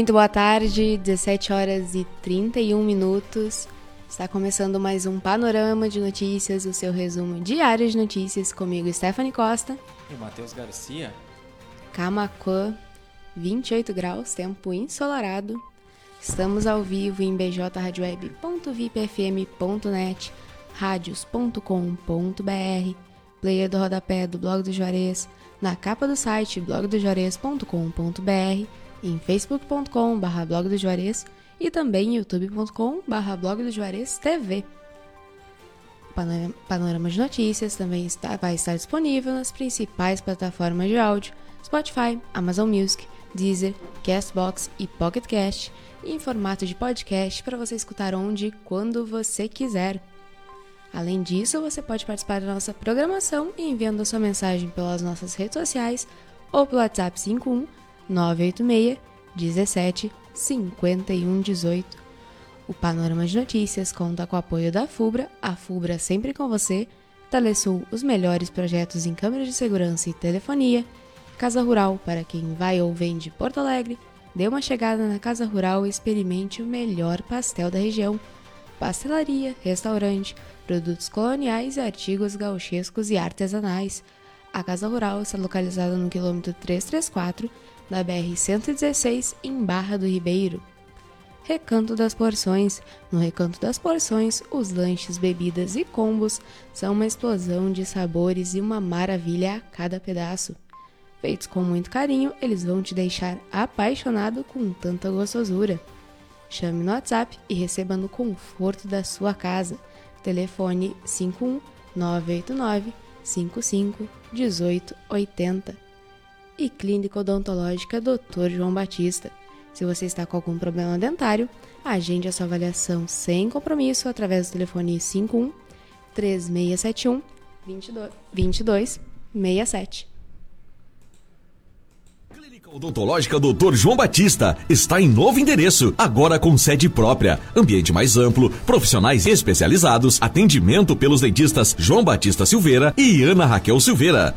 Muito boa tarde, 17 horas e 31 minutos. Está começando mais um Panorama de Notícias, o seu resumo diário de notícias comigo, Stephanie Costa. E Matheus Garcia. Camacuã, 28 graus, tempo ensolarado. Estamos ao vivo em bjradioweb.vipfm.net, radios.com.br, player do rodapé do Blog do Juarez, na capa do site blogdojuarez.com.br, em facebook.com.br blog do Juarez e também youtube.com.br blog do Juarez TV. O panorama de notícias também está, vai estar disponível nas principais plataformas de áudio, Spotify, Amazon Music, Deezer, Castbox e Pocket Cast, em formato de podcast para você escutar onde e quando você quiser. Além disso, você pode participar da nossa programação enviando a sua mensagem pelas nossas redes sociais ou pelo WhatsApp 51 986 17 51 18. O Panorama de Notícias conta com o apoio da FUBRA, a FUBRA sempre com você, Telesul, os melhores projetos em câmeras de segurança e telefonia, Casa Rural, para quem vai ou vem de Porto Alegre, dê uma chegada na Casa Rural e experimente o melhor pastel da região. Pastelaria, restaurante, produtos coloniais e artigos gauchescos e artesanais. A Casa Rural está localizada no quilômetro 334 da BR-116 em Barra do Ribeiro. Recanto das Porções. No Recanto das Porções, os lanches, bebidas e combos são uma explosão de sabores e uma maravilha a cada pedaço. Feitos com muito carinho, eles vão te deixar apaixonado com tanta gostosura. Chame no WhatsApp e receba no conforto da sua casa. Telefone 51 989 55 1880. E Clínica Odontológica Dr. João Batista. Se você está com algum problema dentário, agende a sua avaliação sem compromisso através do telefone 51 3671 2267. Odontológica Dr. João Batista está em novo endereço, agora com sede própria, ambiente mais amplo, profissionais especializados, atendimento pelos dentistas João Batista Silveira e Ana Raquel Silveira.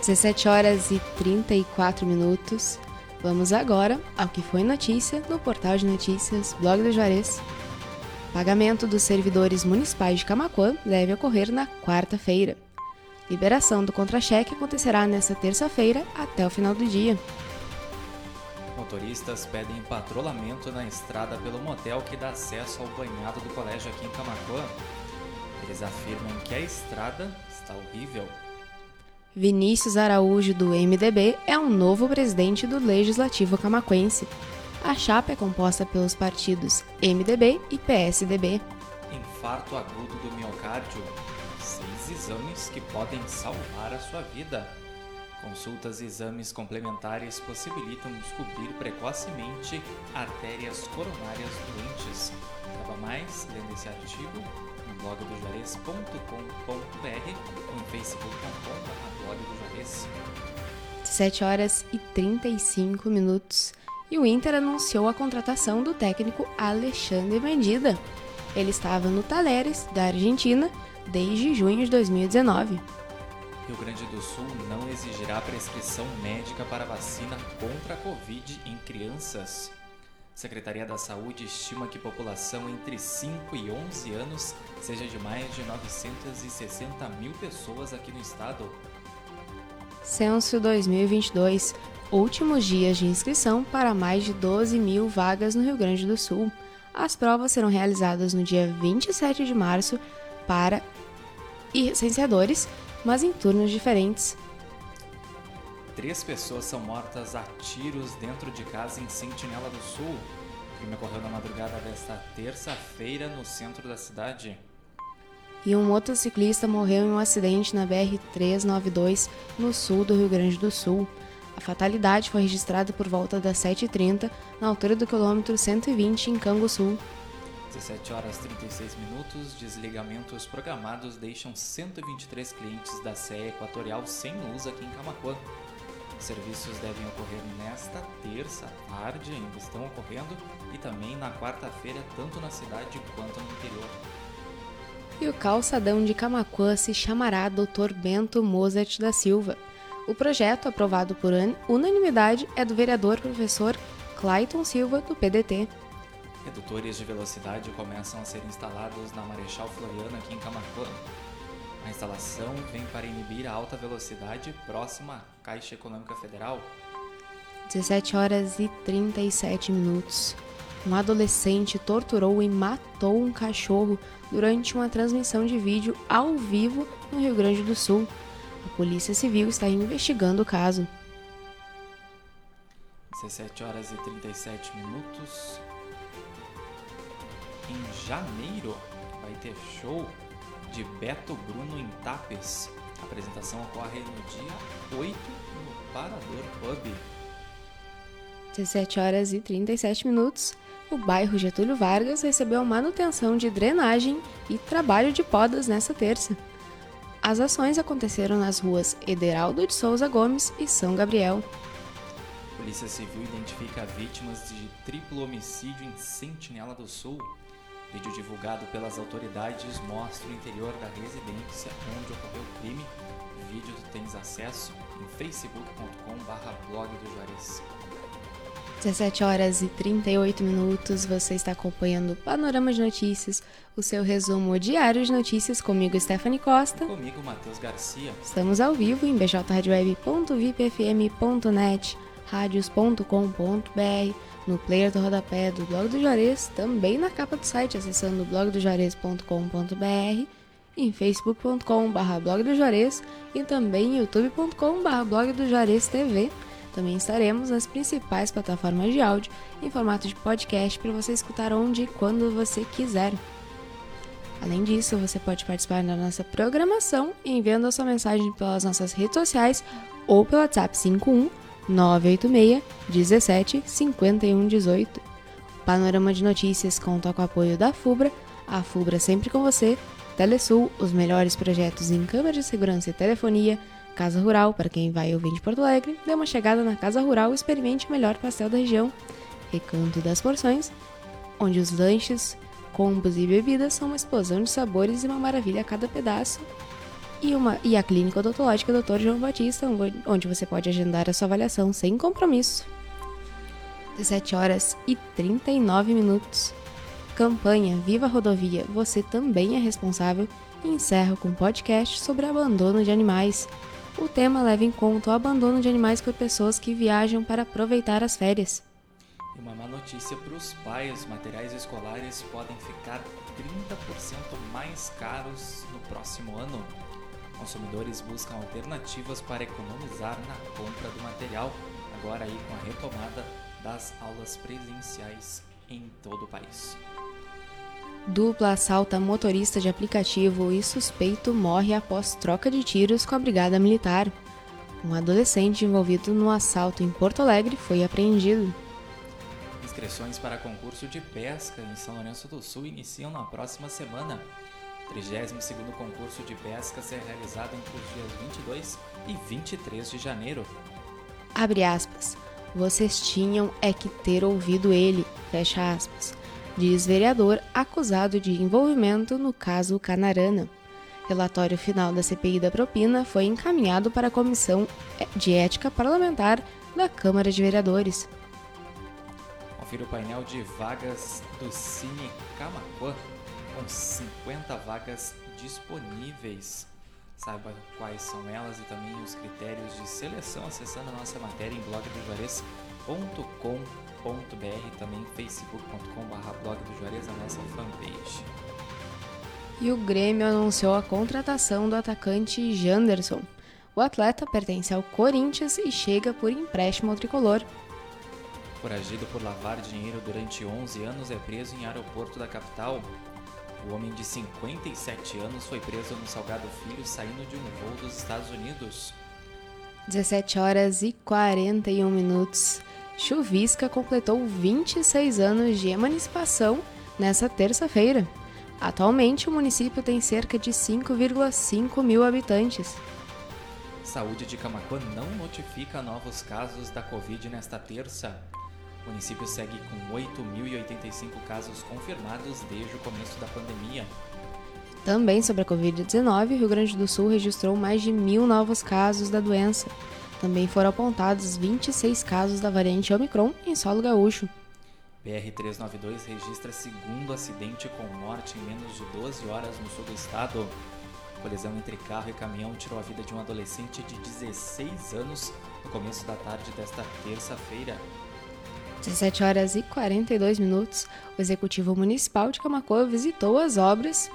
17 horas e 34 minutos. Vamos agora ao que foi notícia no portal de notícias Blog do Juarez. Pagamento dos servidores municipais de Camacuã deve ocorrer na quarta-feira. Liberação do contra-cheque acontecerá nesta terça-feira até o final do dia. Motoristas pedem patrulhamento na estrada pelo motel que dá acesso ao banhado do colégio aqui em Camacuã. Eles afirmam que a estrada está horrível Vinícius Araújo, do MDB, é um novo presidente do Legislativo Camaquense. A chapa é composta pelos partidos MDB e PSDB. Infarto agudo do miocárdio. Seis exames que podem salvar a sua vida. Consultas e exames complementares possibilitam descobrir precocemente artérias coronárias doentes. Saiba mais lendo esse artigo no blog do juarez.com.br ou em facebook.com.br blog do Juarez. 7 horas e 35 minutos. E o Inter anunciou a contratação do técnico Alexandre Medida. Ele estava no Talheres, da Argentina, desde junho de 2019. Rio Grande do Sul não exigirá prescrição médica para vacina contra a Covid em crianças. Secretaria da Saúde estima que população entre 5 e 11 anos seja de mais de 960 mil pessoas aqui no estado. Censo 2022 últimos dias de inscrição para mais de 12 mil vagas no Rio Grande do Sul. As provas serão realizadas no dia 27 de março para licenciadores, mas em turnos diferentes. Três pessoas são mortas a tiros dentro de casa em Sentinela do Sul. O crime ocorreu na madrugada desta terça-feira no centro da cidade. E um motociclista morreu em um acidente na BR-392, no sul do Rio Grande do Sul. A fatalidade foi registrada por volta das 7h30, na altura do quilômetro 120, em Canguçu. 17 horas 36 minutos, desligamentos programados deixam 123 clientes da CE Equatorial sem luz aqui em Camacuã. Serviços devem ocorrer nesta terça tarde, ainda estão ocorrendo, e também na quarta-feira, tanto na cidade quanto no interior. E o calçadão de Camacuã se chamará Dr. Bento Mozart da Silva. O projeto, aprovado por unanimidade, é do vereador professor Clayton Silva, do PDT. Redutores de velocidade começam a ser instalados na Marechal Floriano, aqui em Camacuã. A instalação vem para inibir a alta velocidade próxima à Caixa Econômica Federal. 17 horas e 37 minutos. Um adolescente torturou e matou um cachorro durante uma transmissão de vídeo ao vivo no Rio Grande do Sul. A Polícia Civil está investigando o caso. 17 horas e 37 minutos. Em janeiro vai ter show de Beto Bruno em Tapes. A apresentação ocorre no dia 8 no Parador Pub. 17 horas e 37 minutos. O bairro Getúlio Vargas recebeu manutenção de drenagem e trabalho de podas nesta terça. As ações aconteceram nas ruas Ederaldo de Souza Gomes e São Gabriel. Polícia Civil identifica vítimas de triplo homicídio em Sentinela do Sul. Vídeo divulgado pelas autoridades mostra o interior da residência onde ocorreu o crime. O vídeo tu tens acesso em facebook.com/blog do Juarez. 17 horas e 38 minutos, você está acompanhando o Panorama de Notícias, o seu resumo diário de notícias comigo, Stephanie Costa. Comigo, Matheus Garcia. Estamos ao vivo em bjradioweb.vipfm.net, radios.com.br, no player do rodapé do Blog do Juarez, também na capa do site acessando blogdojuarez.com.br, em facebook.com.br blog do Juarez e também youtube.com.br blog do Juarez TV. Também estaremos nas principais plataformas de áudio em formato de podcast para você escutar onde e quando você quiser. Além disso, você pode participar da nossa programação enviando a sua mensagem pelas nossas redes sociais ou pelo WhatsApp 51 986 17 51 18. Panorama de Notícias conta com o apoio da FUBRA, a FUBRA sempre com você, Telesul, os melhores projetos em câmera de segurança e telefonia, Casa Rural, para quem vai ou vem de Porto Alegre, dê uma chegada na Casa Rural e experimente o melhor pastel da região. Recanto das Porções, onde os lanches, combos e bebidas são uma explosão de sabores e uma maravilha a cada pedaço. E, uma, e a Clínica Odontológica Dr. João Batista, onde você pode agendar a sua avaliação sem compromisso. 17 horas e 39 minutos. Campanha Viva Rodovia, você também é responsável encerra com um podcast sobre abandono de animais. O tema leva em conta o abandono de animais por pessoas que viajam para aproveitar as férias. Uma má notícia para os pais: materiais escolares podem ficar 30% mais caros no próximo ano. Consumidores buscam alternativas para economizar na compra do material, agora aí com a retomada das aulas presenciais em todo o país. Dupla assalta motorista de aplicativo e suspeito morre após troca de tiros com a Brigada Militar. Um adolescente envolvido no assalto em Porto Alegre foi apreendido. Inscrições para concurso de pesca em São Lourenço do Sul iniciam na próxima semana. O 32º concurso de pesca será realizado entre os dias 22 e 23 de janeiro. Abre aspas. Vocês tinham é que ter ouvido ele. Fecha aspas diz vereador acusado de envolvimento no caso Canarana. Relatório final da CPI da propina foi encaminhado para a Comissão de Ética Parlamentar da Câmara de Vereadores. Confira o painel de vagas do Cine Camacuã, com 50 vagas disponíveis. Saiba quais são elas e também os critérios de seleção acessando a nossa matéria em blogdojuarez.com.br também facebook.com.br blog do Juarez, a nossa fanpage. E o Grêmio anunciou a contratação do atacante Janderson. O atleta pertence ao Corinthians e chega por empréstimo ao tricolor. Foragido por lavar dinheiro durante 11 anos, é preso em aeroporto da capital. O homem de 57 anos foi preso no Salgado Filho saindo de um voo dos Estados Unidos. 17 horas e 41 minutos. Chuvisca completou 26 anos de emancipação nessa terça-feira. Atualmente, o município tem cerca de 5,5 mil habitantes. Saúde de Camacuã não notifica novos casos da Covid nesta terça. O município segue com 8.085 casos confirmados desde o começo da pandemia. Também sobre a Covid-19, o Rio Grande do Sul registrou mais de mil novos casos da doença. Também foram apontados 26 casos da variante Omicron em solo gaúcho. BR-392 registra segundo acidente com morte em menos de 12 horas no sul do estado. Colisão entre carro e caminhão tirou a vida de um adolescente de 16 anos no começo da tarde desta terça-feira. 17 horas e 42 minutos, o Executivo Municipal de Camacoa visitou as obras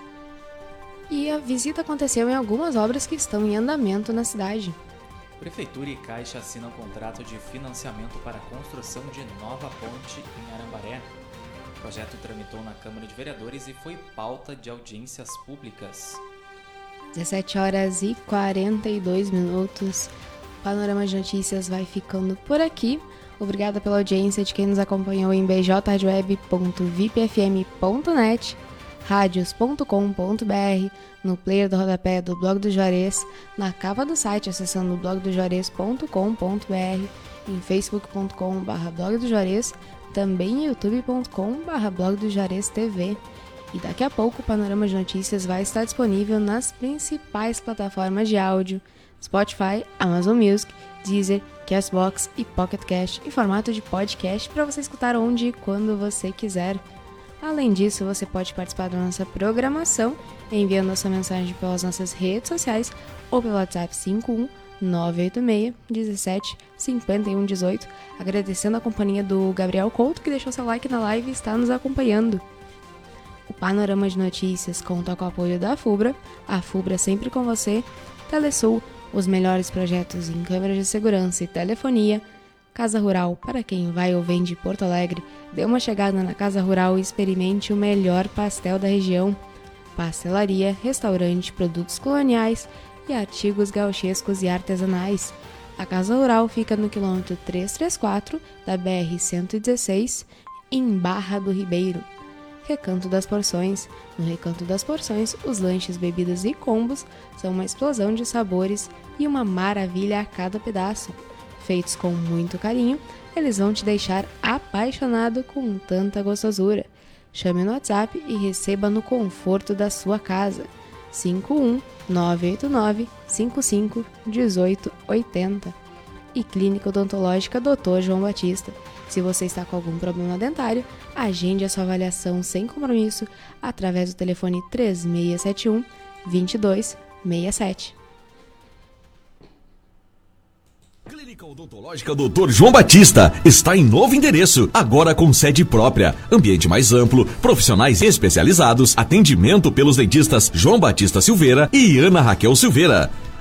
e a visita aconteceu em algumas obras que estão em andamento na cidade. Prefeitura e Caixa assinam contrato de financiamento para a construção de nova ponte em Arambaré. O projeto tramitou na Câmara de Vereadores e foi pauta de audiências públicas. 17 horas e 42 minutos. O Panorama de Notícias vai ficando por aqui. Obrigada pela audiência de quem nos acompanhou em bjweb.vipfm.net radios.com.br, no player do rodapé do blog do Juarez, na capa do site acessando blogdojuarez.com.br, em facebook.com.br blog do também youtube.com.br blog do. E daqui a pouco o Panorama de Notícias vai estar disponível nas principais plataformas de áudio, Spotify, Amazon Music, Deezer, Castbox e Pocket Cast em formato de podcast para você escutar onde e quando você quiser. Além disso, você pode participar da nossa programação enviando a sua mensagem pelas nossas redes sociais ou pelo WhatsApp 51 986 17 51 18, agradecendo a companhia do Gabriel Couto que deixou seu like na live e está nos acompanhando. O Panorama de Notícias conta com o apoio da FUBRA, a FUBRA sempre com você, Telesul, os melhores projetos em câmeras de segurança e telefonia, Casa Rural, para quem vai ou vem de Porto Alegre, dê uma chegada na Casa Rural e experimente o melhor pastel da região. Pastelaria, restaurante, produtos coloniais e artigos gauchescos e artesanais. A Casa Rural fica no quilômetro 334 da BR-116, em Barra do Ribeiro. Recanto das Porções. No Recanto das Porções, os lanches, bebidas e combos são uma explosão de sabores e uma maravilha a cada pedaço feitos com muito carinho, eles vão te deixar apaixonado com tanta gostosura. Chame no WhatsApp e receba no conforto da sua casa. 51 989 55 18 80. E Clínica Odontológica Dr. João Batista. Se você está com algum problema dentário, agende a sua avaliação sem compromisso através do telefone 3671 2267. Clínica Odontológica Dr. João Batista está em novo endereço, agora com sede própria, ambiente mais amplo, profissionais especializados, atendimento pelos dentistas João Batista Silveira e Ana Raquel Silveira.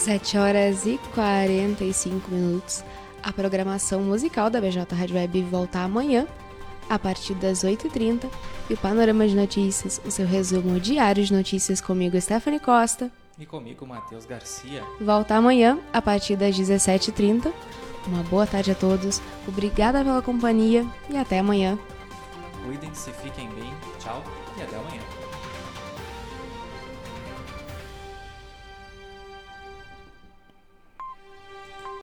17 horas e 45 minutos. A programação musical da BJ Rádio Web volta amanhã, a partir das 8h30. E o Panorama de Notícias, o seu resumo diário de notícias comigo, Stephanie Costa. E comigo, Matheus Garcia. Volta amanhã, a partir das 17h30. Uma boa tarde a todos, obrigada pela companhia e até amanhã. Cuidem-se, fiquem bem, tchau e até amanhã.